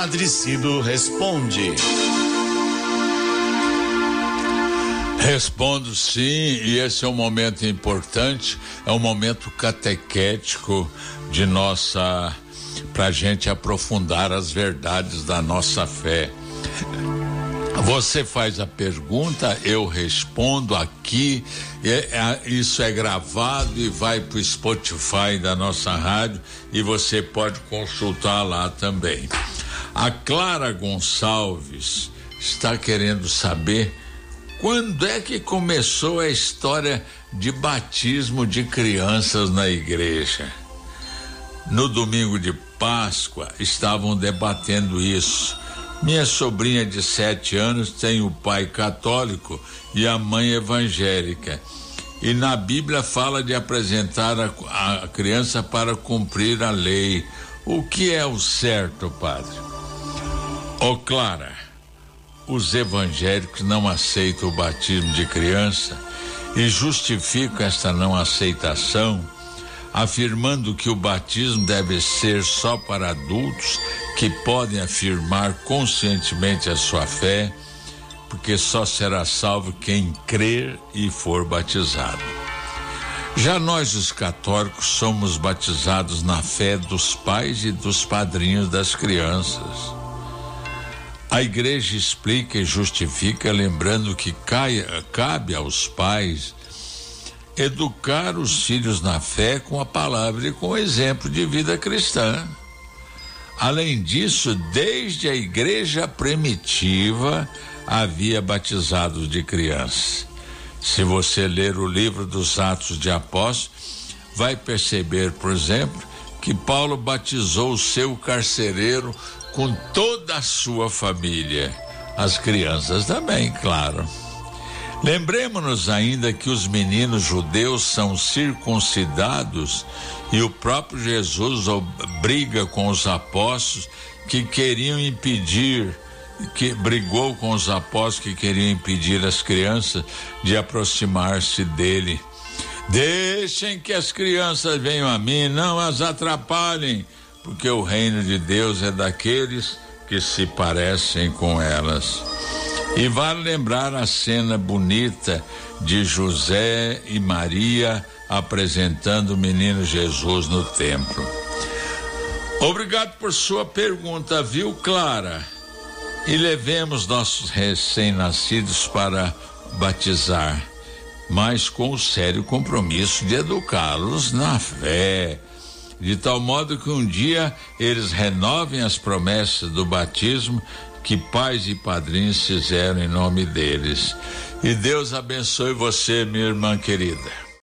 Padre Cido responde. Respondo sim, e esse é um momento importante, é um momento catequético de nossa, para gente aprofundar as verdades da nossa fé. Você faz a pergunta, eu respondo aqui. É, é, isso é gravado e vai para o Spotify da nossa rádio e você pode consultar lá também. A Clara Gonçalves está querendo saber quando é que começou a história de batismo de crianças na igreja. No domingo de Páscoa estavam debatendo isso minha sobrinha de sete anos tem o pai católico e a mãe evangélica. E na Bíblia fala de apresentar a, a criança para cumprir a lei. O que é o certo, padre? Ô oh, Clara, os evangélicos não aceitam o batismo de criança e justificam esta não aceitação afirmando que o batismo deve ser só para adultos que podem afirmar conscientemente a sua fé, porque só será salvo quem crer e for batizado. Já nós, os católicos, somos batizados na fé dos pais e dos padrinhos das crianças. A igreja explica e justifica, lembrando que caia, cabe aos pais educar os filhos na fé com a palavra e com o exemplo de vida cristã. Além disso, desde a igreja primitiva havia batizados de crianças. Se você ler o livro dos Atos de Apóstolos, vai perceber, por exemplo, que Paulo batizou o seu carcereiro com toda a sua família. As crianças também, claro. Lembremos-nos ainda que os meninos judeus são circuncidados e o próprio Jesus briga com os apóstolos que queriam impedir, que brigou com os apóstolos que queriam impedir as crianças de aproximar-se dele. Deixem que as crianças venham a mim, não as atrapalhem, porque o reino de Deus é daqueles que se parecem com elas. E vale lembrar a cena bonita de José e Maria apresentando o menino Jesus no templo. Obrigado por sua pergunta, viu, Clara? E levemos nossos recém-nascidos para batizar, mas com o sério compromisso de educá-los na fé, de tal modo que um dia eles renovem as promessas do batismo que pais e padrinhos fizeram em nome deles. E Deus abençoe você, minha irmã querida.